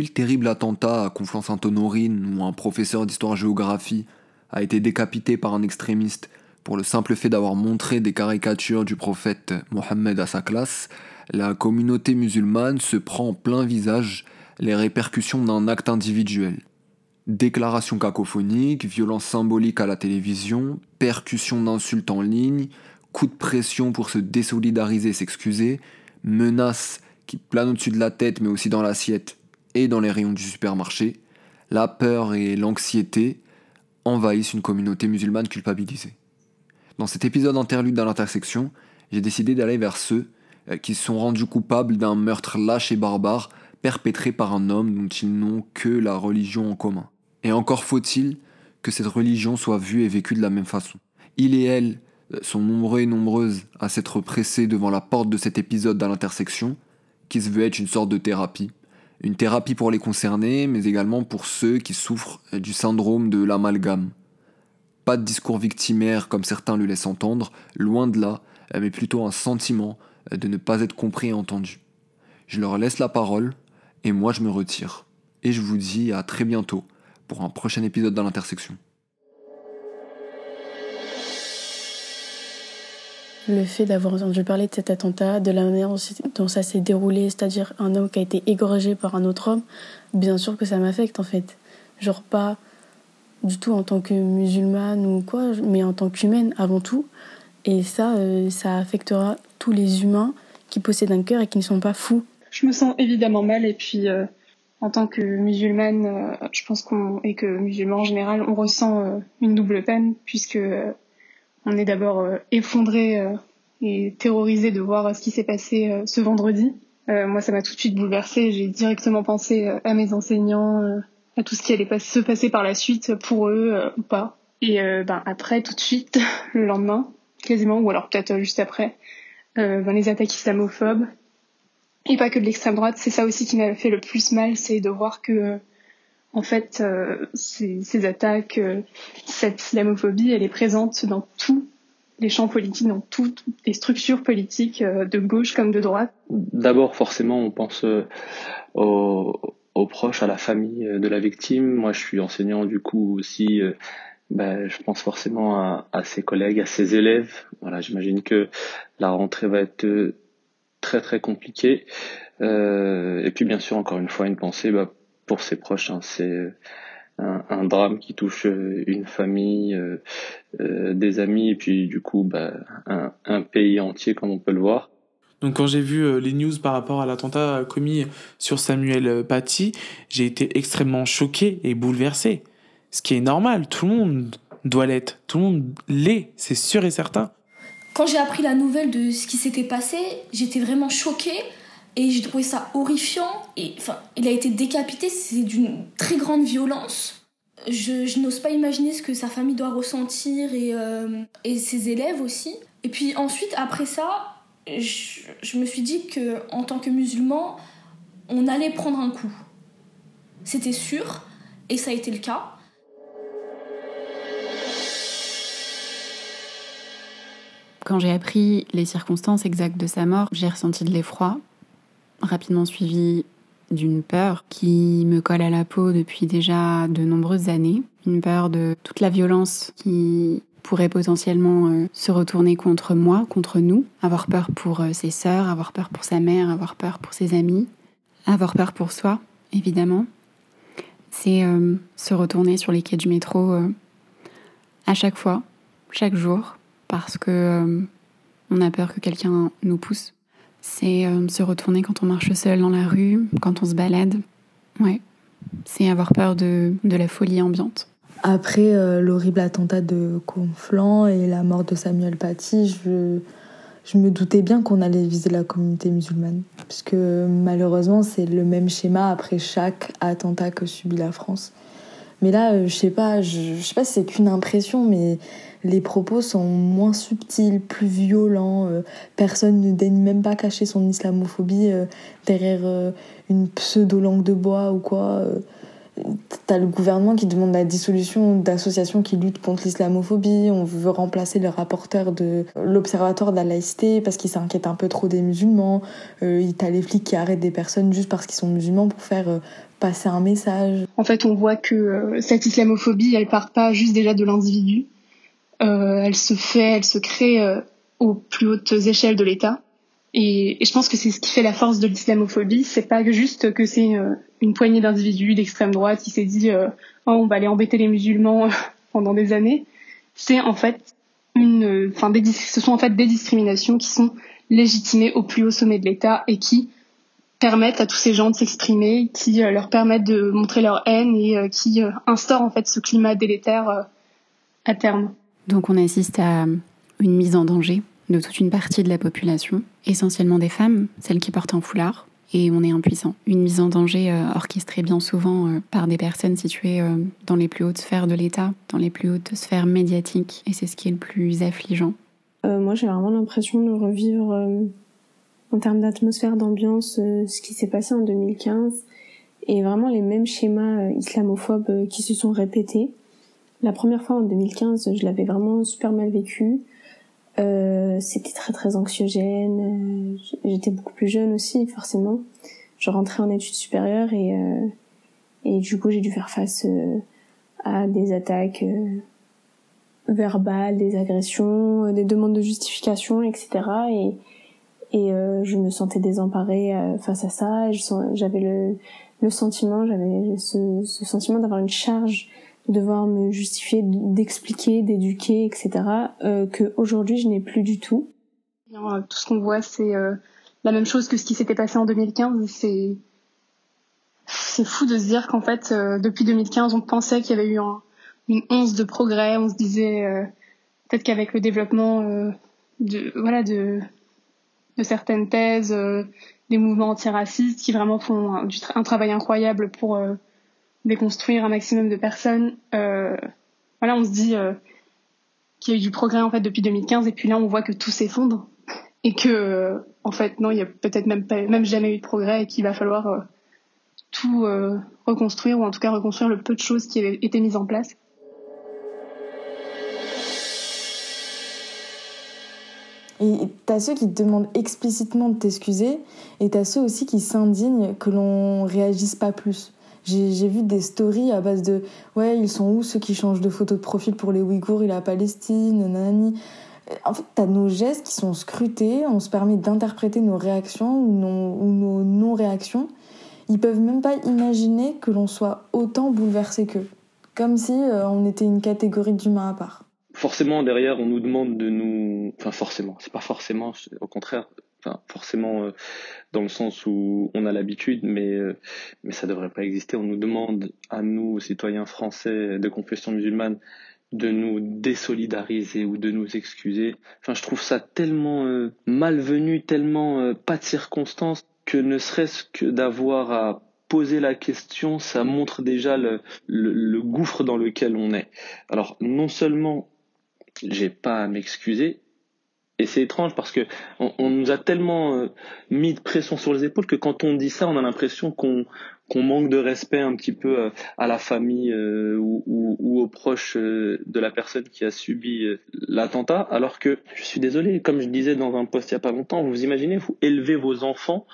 Le terrible attentat à Conflans-Sainte-Honorine où un professeur d'histoire-géographie a été décapité par un extrémiste pour le simple fait d'avoir montré des caricatures du prophète Mohammed à sa classe, la communauté musulmane se prend en plein visage les répercussions d'un acte individuel. Déclaration cacophonique, violence symbolique à la télévision, percussion d'insultes en ligne, coup de pression pour se désolidariser et s'excuser, menaces qui planent au-dessus de la tête mais aussi dans l'assiette et dans les rayons du supermarché, la peur et l'anxiété envahissent une communauté musulmane culpabilisée. Dans cet épisode interlude à l'intersection, j'ai décidé d'aller vers ceux euh, qui sont rendus coupables d'un meurtre lâche et barbare perpétré par un homme dont ils n'ont que la religion en commun. Et encore faut-il que cette religion soit vue et vécue de la même façon. Il et elle euh, sont nombreux et nombreuses à s'être pressés devant la porte de cet épisode à l'intersection, qui se veut être une sorte de thérapie. Une thérapie pour les concernés, mais également pour ceux qui souffrent euh, du syndrome de l'amalgame. Pas de discours victimaire comme certains le laissent entendre, loin de là, euh, mais plutôt un sentiment de ne pas être compris et entendu. Je leur laisse la parole, et moi je me retire. Et je vous dis à très bientôt pour un prochain épisode dans l'intersection. Le fait d'avoir entendu parler de cet attentat, de la manière dont ça s'est déroulé, c'est-à-dire un homme qui a été égorgé par un autre homme, bien sûr que ça m'affecte en fait. Genre pas du tout en tant que musulmane ou quoi, mais en tant qu'humaine avant tout. Et ça, euh, ça affectera tous les humains qui possèdent un cœur et qui ne sont pas fous. Je me sens évidemment mal et puis euh, en tant que musulmane, euh, je pense qu'on et que musulman en général, on ressent une double peine puisque on est d'abord effondré et terrorisé de voir ce qui s'est passé ce vendredi. moi, ça m'a tout de suite bouleversée. J'ai directement pensé à mes enseignants, à tout ce qui allait se passer par la suite pour eux ou pas. Et ben après, tout de suite, le lendemain, quasiment, ou alors peut-être juste après, ben, les attaques islamophobes et pas que de l'extrême droite. C'est ça aussi qui m'a fait le plus mal, c'est de voir que, euh, en fait, euh, ces, ces, attaques, euh, cette islamophobie, elle est présente dans tous les champs politiques, dans toutes les structures politiques, de gauche comme de droite. D'abord, forcément, on pense aux, aux, proches, à la famille de la victime. Moi, je suis enseignant, du coup, aussi. Ben, je pense forcément à, à, ses collègues, à ses élèves. Voilà, j'imagine que la rentrée va être très très compliqué. Euh, et puis bien sûr, encore une fois, une pensée bah, pour ses proches. Hein. C'est un, un, drame qui touche euh, une famille, euh, euh, des amis, et puis du coup bah, un, un, pays entier, comme on peut le voir. Donc quand j'ai vu euh, les news par rapport à l'attentat commis sur Samuel Paty, j'ai été extrêmement choqué et bouleversé. Ce qui est normal, tout le monde doit l'être, tout le monde l'est, c'est sûr et certain. Quand j'ai appris la nouvelle de ce qui s'était passé, j'étais vraiment choquée et j'ai trouvé ça horrifiant. Et enfin, il a été décapité, c'est d'une très grande violence. Je, n'ose pas imaginer ce que sa famille doit ressentir et, euh, et ses élèves aussi. Et puis ensuite, après ça, je, je me suis dit que en tant que musulman, on allait prendre un coup. C'était sûr, et ça a été le cas. Quand j'ai appris les circonstances exactes de sa mort, j'ai ressenti de l'effroi, rapidement suivi d'une peur qui me colle à la peau depuis déjà de nombreuses années. Une peur de toute la violence qui pourrait potentiellement euh, se retourner contre moi, contre nous. Avoir peur pour euh, ses sœurs, avoir peur pour sa mère, avoir peur pour ses amis. Avoir peur pour soi, évidemment. C'est euh, se retourner sur les quais du métro à chaque fois, chaque jour, parce que on a peur que quelqu'un nous pousse. C'est euh, se retourner quand on marche seul dans la rue, quand on se balade. Ouais, c'est avoir peur de, de la folie ambiante. Après euh, l'horrible attentat de Conflans et la mort de Samuel Paty, je, je me doutais bien qu'on allait viser la communauté musulmane. Puisque malheureusement, c'est le même schéma après chaque attentat que subit la France. Mais là, je sais pas, je, je sais pas si c'est qu'une impression, mais les propos sont moins subtils, plus violents. Euh, personne ne daigne même pas cacher son islamophobie euh, derrière euh, une pseudo-langue de bois ou quoi. T'as le gouvernement qui demande la dissolution d'associations qui luttent contre l'islamophobie. On veut remplacer le rapporteur de l'Observatoire de la laïcité parce qu'il s'inquiète un peu trop des musulmans. Euh, T'as les flics qui arrêtent des personnes juste parce qu'ils sont musulmans pour faire passer un message. En fait, on voit que cette islamophobie, elle part pas juste déjà de l'individu. Euh, elle se fait, elle se crée euh, aux plus hautes échelles de l'État. Et, je pense que c'est ce qui fait la force de l'islamophobie. C'est pas juste que c'est euh, une poignée d'individus d'extrême droite qui s'est dit oh, on va aller embêter les musulmans pendant des années. C'est en fait une, enfin ce sont en fait des discriminations qui sont légitimées au plus haut sommet de l'État et qui permettent à tous ces gens de s'exprimer, qui euh, leur permettent de montrer leur haine et euh, qui euh, instaurent en fait ce climat délétère à terme. Donc on assiste à une mise en danger de toute une partie de la population, essentiellement des femmes, celles qui portent un foulard, et on est impuissant. Une mise en danger orchestrée bien souvent par des personnes situées dans les plus hautes sphères de l'État, dans les plus hautes sphères médiatiques, et c'est ce qui est le plus affligeant. moi j'ai vraiment l'impression de revivre en termes d'atmosphère, d'ambiance, euh, ce qui s'est passé en 2015 et vraiment les mêmes schémas euh, islamophobes euh, qui se sont répétés. La première fois en 2015, je l'avais vraiment super mal vécu. Euh, c'était très très anxiogène. J'étais beaucoup plus jeune aussi, forcément. Je rentrais en études supérieures et et du coup j'ai dû faire face à des attaques verbales, des agressions, des demandes de justification, etc. Et et euh, je me sentais désemparée euh, face à ça j'avais le, le sentiment j'avais ce, sentiment d'avoir une charge devoir me justifier d'expliquer d'éduquer etc euh, que aujourd'hui je n'ai plus du tout. Tout ce qu'on voit c'est euh, la même chose que ce qui s'était passé en 2015 c'est c'est fou de se dire qu'en fait depuis 2015 on pensait qu'il y avait eu un, une once de progrès on se disait peut-être qu'avec le développement de voilà de de certaines thèses, euh, des mouvements antiracistes qui vraiment font un, travail incroyable pour euh, déconstruire un maximum de personnes. Euh, voilà, on se dit qu'il y a eu du progrès en fait depuis 2015 et puis là on voit que tout s'effondre et que en fait non, il y a peut-être même pas, même jamais eu de progrès et qu'il va falloir tout reconstruire ou en tout cas reconstruire le peu de choses qui avaient été mises en place. Et t'as ceux qui te demandent explicitement de t'excuser, et t'as ceux aussi qui s'indignent que l'on réagisse pas plus. J'ai vu des stories à base de ouais, ils sont où ceux qui changent de photo de profil pour les Ouïghours et la Palestine, nanani. En fait, t'as nos gestes qui sont scrutés, on se permet d'interpréter nos réactions ou, ou nos non-réactions. Ils peuvent même pas imaginer que l'on soit autant bouleversé qu'eux. Comme si euh, on était une catégorie d'humains à part forcément derrière on nous demande de nous enfin forcément c'est pas forcément au contraire enfin forcément euh, dans le sens où on a l'habitude mais euh, mais ça devrait pas exister on nous demande à nous citoyens français de confession musulmane de nous désolidariser ou de nous excuser enfin je trouve ça tellement euh, malvenu tellement pas de circonstances que ne serait-ce que d'avoir à poser la question, ça montre déjà le, le, le, gouffre dans lequel on est. Alors non seulement j'ai pas à m'excuser. Et c'est étrange parce que on, nous a tellement euh, mis de pression sur les épaules que quand on dit ça, on a l'impression qu'on qu'on manque de respect un petit peu euh, à la famille euh, ou, ou, aux proches de la personne qui a subi l'attentat. Alors que je suis désolé, comme je disais dans un post il y a pas longtemps, vous imaginez, vous élevez vos enfants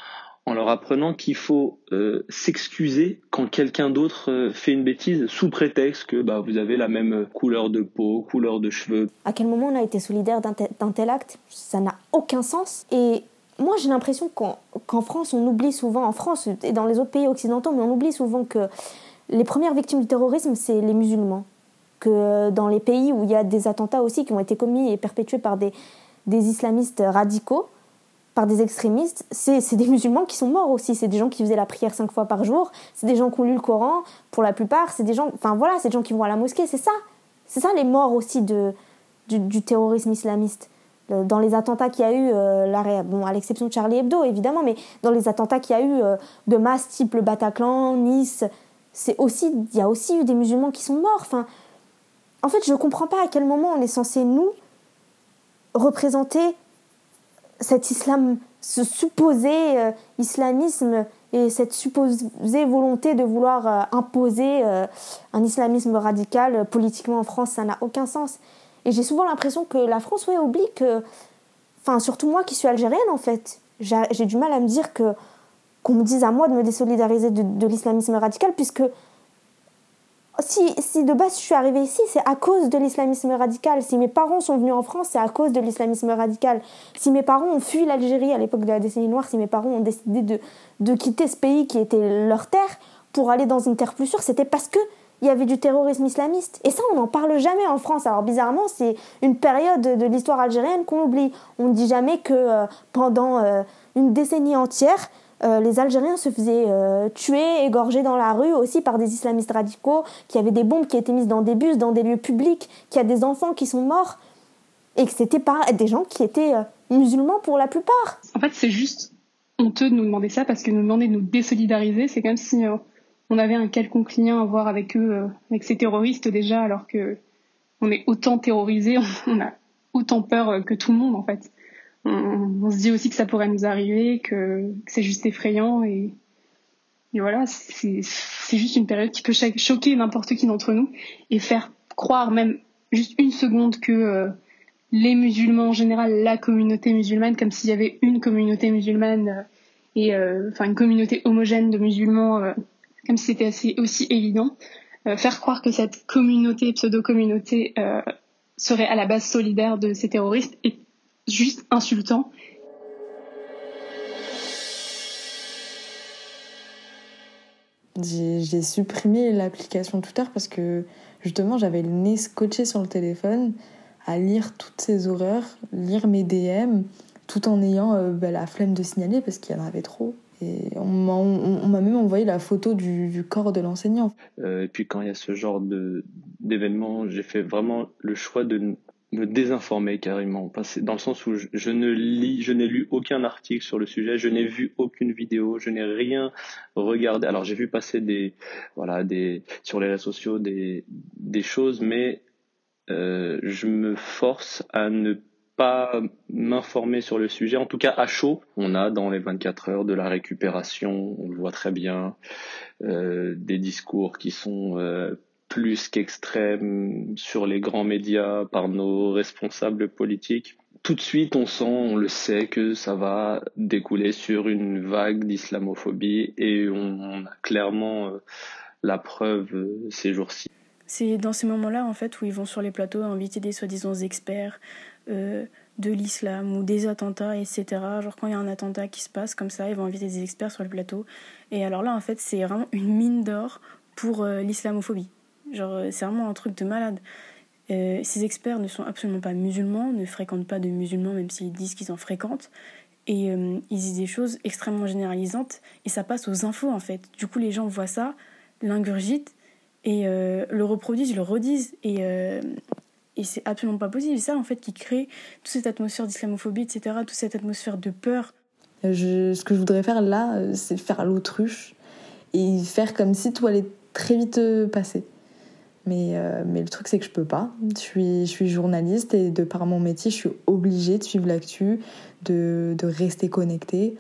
en leur apprenant qu'il faut euh, s'excuser quand quelqu'un d'autre euh, fait une bêtise sous prétexte que bah, vous avez la même couleur de peau, couleur de cheveux. À quel moment on a été solidaire d'un tel, acte? Ça n'a aucun sens. Et moi j'ai l'impression qu'en France on oublie souvent, en France et dans les autres pays occidentaux, mais on oublie souvent que les premières victimes du terrorisme c'est les musulmans. Que dans les pays où il y a des attentats aussi qui ont été commis et perpétués par des, des islamistes radicaux, par des extrémistes, c'est des musulmans qui sont morts aussi. C'est des gens qui faisaient la prière cinq fois par jour. C'est des gens qui ont lu le Coran, pour la plupart. C'est des gens, enfin voilà, c'est des gens qui vont à la mosquée. C'est ça. C'est ça les morts aussi de, du, terrorisme islamiste. Dans les attentats qu'il y a eu, euh, bon, à l'exception de Charlie Hebdo évidemment, mais dans les attentats qu'il y a eu euh, de masse type le Bataclan, Nice, c'est aussi, il y a aussi eu des musulmans qui sont morts. Enfin, en fait, je ne comprends pas à quel moment on est censé nous représenter cet islam ce supposé euh, islamisme et cette supposée volonté de vouloir euh, imposer euh, un islamisme radical politiquement en France, ça n'a aucun sens. Et j'ai souvent l'impression que la France ouais, oublie que, enfin surtout moi qui suis algérienne en fait, j'ai du mal à me dire que qu'on me dise à moi de me désolidariser de, de l'islamisme radical puisque si, de base je suis arrivée ici, c'est à cause de l'islamisme radical. Si mes parents sont venus en France, c'est à cause de l'islamisme radical. Si mes parents ont fui l'Algérie à l'époque de la décennie noire, si mes parents ont décidé de, de quitter ce pays qui était leur terre pour aller dans une terre plus sûre, c'était parce que il y avait du terrorisme islamiste. Et ça, on n'en parle jamais en France. Alors bizarrement, c'est une période de l'histoire algérienne qu'on oublie. On ne dit jamais que euh, pendant euh, une décennie entière, euh, les Algériens se faisaient euh, tuer, égorger dans la rue aussi par des islamistes radicaux, qu'il y avait des bombes qui étaient mises dans des bus, dans des lieux publics, qu'il y a des enfants qui sont morts, et que c'était pas des gens qui étaient euh, musulmans pour la plupart. En fait, c'est juste honteux de nous demander ça parce que nous demander de nous désolidariser, c'est comme si on avait un quelconque lien à voir avec eux, avec ces terroristes déjà, alors que on est autant terrorisés, on a autant peur que tout le monde en fait on, se dit aussi que ça pourrait nous arriver, que, c'est juste effrayant et, voilà, c'est juste une période qui peut choquer n'importe qui d'entre nous et faire croire même juste une seconde que euh, les musulmans en général, la communauté musulmane, comme s'il y avait une communauté musulmane euh, et euh, enfin une communauté homogène de musulmans, comme si c'était aussi évident, faire croire que cette communauté pseudo-communauté serait à la base solidaire de ces terroristes juste insultant. J'ai supprimé l'application Twitter parce que justement j'avais le nez scotché sur le téléphone à lire toutes ces horreurs, lire mes DM, tout en ayant euh, bah, la flemme de signaler parce qu'il y en avait trop. Et on m'a même envoyé la photo du, corps de l'enseignant. Euh, et puis quand il y a ce genre d'événement, j'ai fait vraiment le choix de me désinformer carrément, dans le sens où je, ne lis, je n'ai lu aucun article sur le sujet, je n'ai vu aucune vidéo, je n'ai rien regardé. Alors j'ai vu passer des, voilà, des sur les réseaux sociaux des des choses, mais euh, je me force à ne pas m'informer sur le sujet, en tout cas à chaud. On a dans les 24 heures de la récupération, on le voit très bien, euh, des discours qui sont euh, plus qu'extrême sur les grands médias par nos responsables politiques. Tout de suite, on sent, on le sait que ça va découler sur une vague d'islamophobie et on a clairement euh, la preuve euh, ces jours-ci. C'est dans ces moments-là, en fait, où ils vont sur les plateaux inviter des soi-disant experts euh, de l'islam ou des attentats, etc. Genre, quand il y a un attentat qui se passe comme ça, ils vont inviter des experts sur le plateau. Et alors là, en fait, c'est vraiment une mine d'or pour l'islamophobie. Genre, euh, c'est vraiment un truc de malade. Euh, ces experts ne sont absolument pas musulmans, ne fréquentent pas de musulmans, même s'ils disent qu'ils en fréquentent. Et euh, ils disent des choses extrêmement généralisantes, et ça passe aux infos en fait. Du coup, les gens voient ça, l'ingurgitent, et le reproduisent, le redisent, et, et c'est absolument pas possible. C'est ça en fait qui crée toute cette atmosphère d'islamophobie, etc., toute cette atmosphère de peur. ce que je voudrais faire là, c'est faire l'autruche, et faire comme si tout allait très vite passer. Mais, euh, mais le truc, c'est que je peux pas. Je suis, je suis journaliste et de par mon métier, je suis obligée de suivre l'actu, de, de rester connectée.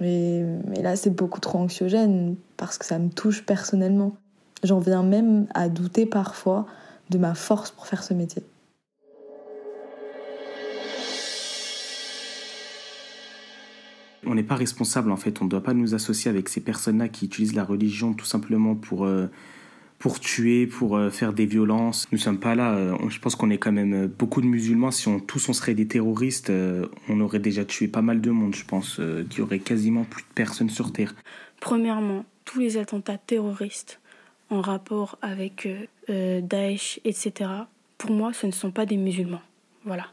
Et, mais là, c'est beaucoup trop anxiogène parce que ça me touche personnellement. J'en viens même à douter parfois de ma force pour faire ce métier. On n'est pas responsable en fait, on ne doit pas nous associer avec ces personnes-là qui utilisent la religion tout simplement pour... Euh, pour tuer, pour euh, faire des violences. Nous sommes pas là. Euh, je pense qu'on est quand même euh, beaucoup de musulmans. Si on, tous on serait des terroristes, on aurait déjà tué pas mal de monde, je pense, qu'il y aurait quasiment plus de personnes sur Terre. Premièrement, tous les attentats terroristes en rapport avec Daesh, etc., pour moi, ce ne sont pas des musulmans. Voilà.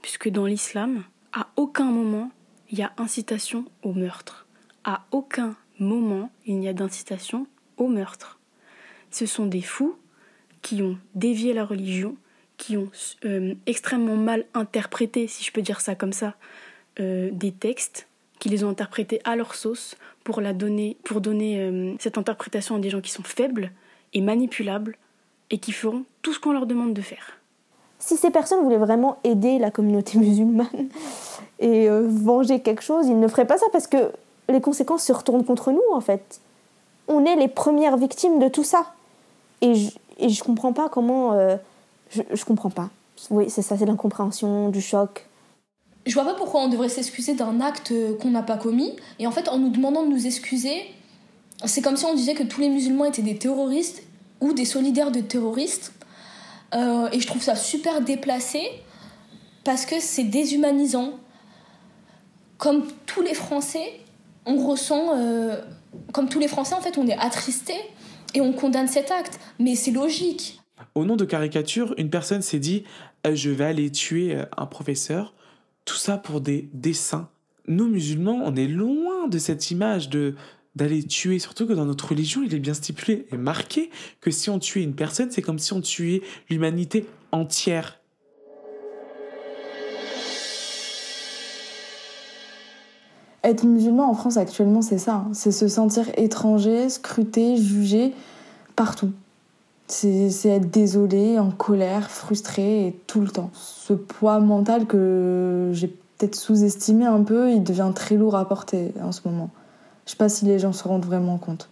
Puisque dans l'islam, à aucun moment, il y a incitation au meurtre. À aucun moment, il n'y a d'incitation au meurtre ce sont des fous qui ont dévié la religion, qui ont euh, extrêmement mal interprété, si je peux dire ça comme ça, euh, des textes, qui les ont interprétés à leur sauce pour, la donner, pour donner euh, cette interprétation à des gens qui sont faibles et manipulables et qui feront tout ce qu'on leur demande de faire. Si ces personnes voulaient vraiment aider la communauté musulmane et venger quelque chose, ils ne feraient pas ça parce que les conséquences se retournent contre nous en fait. On est les premières victimes de tout ça. Et je, et je comprends pas comment. Euh, je, je comprends pas. Oui, c'est ça, c'est l'incompréhension, du choc. Je vois pas pourquoi on devrait s'excuser d'un acte qu'on n'a pas commis. Et en fait, en nous demandant de nous excuser, c'est comme si on disait que tous les musulmans étaient des terroristes ou des solidaires de terroristes. Euh, et je trouve ça super déplacé parce que c'est déshumanisant. Comme tous les Français, on ressent, euh, comme tous les Français, en fait, on est attristé et on condamne cet acte. Mais c'est logique. Au nom de caricature, une personne s'est dit euh, je vais aller tuer un professeur. Tout ça pour des dessins. Nous musulmans, on est loin de cette image de d'aller tuer, surtout que dans notre religion, il est bien stipulé et marqué que si on tuait une personne, c'est comme si on tuait l'humanité entière. Être musulman en France actuellement, c'est ça. Hein. C'est se sentir étranger, scruté, jugé partout. C'est être désolé, en colère, frustré et tout le temps. Ce poids mental que j'ai peut-être sous-estimé un peu, il devient très lourd à porter en ce moment. Je sais pas si les gens se rendent vraiment compte.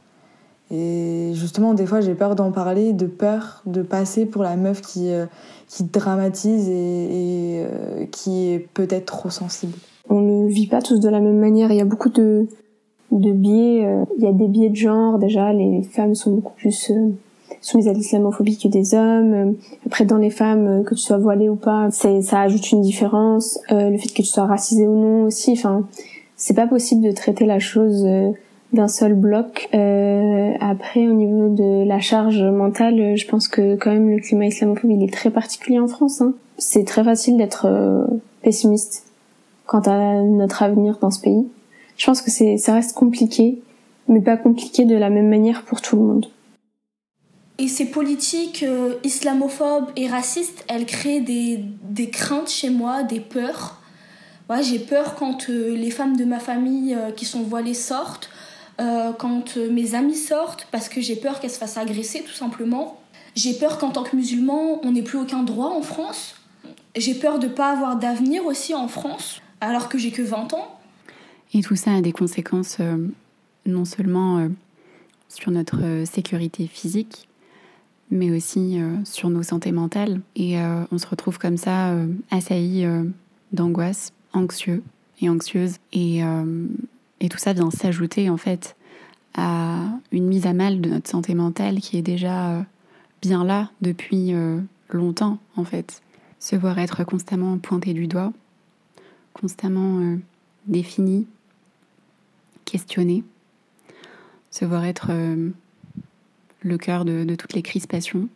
Et justement, des fois, j'ai peur d'en parler, de peur de passer pour la meuf qui, euh, dramatise et, euh, qui est peut-être trop sensible. On ne vit pas tous de la même manière. Il y a beaucoup de, de biais. Euh, il y a des biais de genre. Déjà, les femmes sont beaucoup plus soumises à l'islamophobie que des hommes. Après, dans les femmes, que tu sois voilée ou pas, ça ajoute une différence. le fait que tu sois racisée ou non aussi. Enfin, c'est pas possible de traiter la chose euh, d'un seul bloc. Euh, après, au niveau de la charge mentale, je pense que quand même le climat islamophobe il est très particulier en France. Hein. C'est très facile d'être euh, pessimiste quant à notre avenir dans ce pays. Je pense que c'est, ça reste compliqué, mais pas compliqué de la même manière pour tout le monde. Et ces politiques euh, islamophobes et racistes, elles créent des, des craintes chez moi, des peurs j'ai peur quand euh, les femmes de ma famille euh, qui sont voilées sortent, quand mes amis sortent, parce que j'ai peur qu'elles se fassent agresser tout simplement. J'ai peur qu'en tant que musulman, on n'ait plus aucun droit en France. J'ai peur de ne pas avoir d'avenir aussi en France, alors que j'ai que 20 ans. Et tout ça a des conséquences non seulement sur notre sécurité physique, mais aussi sur nos santé mentales. Et on se retrouve comme ça, assailli d'angoisse anxieux et anxieuse. Et, euh, et tout ça vient s'ajouter en fait à une mise à mal de notre santé mentale qui est déjà euh, bien là depuis euh, longtemps en fait. Se voir être constamment pointé du doigt, constamment défini, questionné, se voir être le cœur de toutes les crispations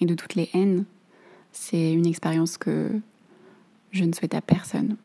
et de toutes les haines, c'est une expérience que je ne souhaite à personne.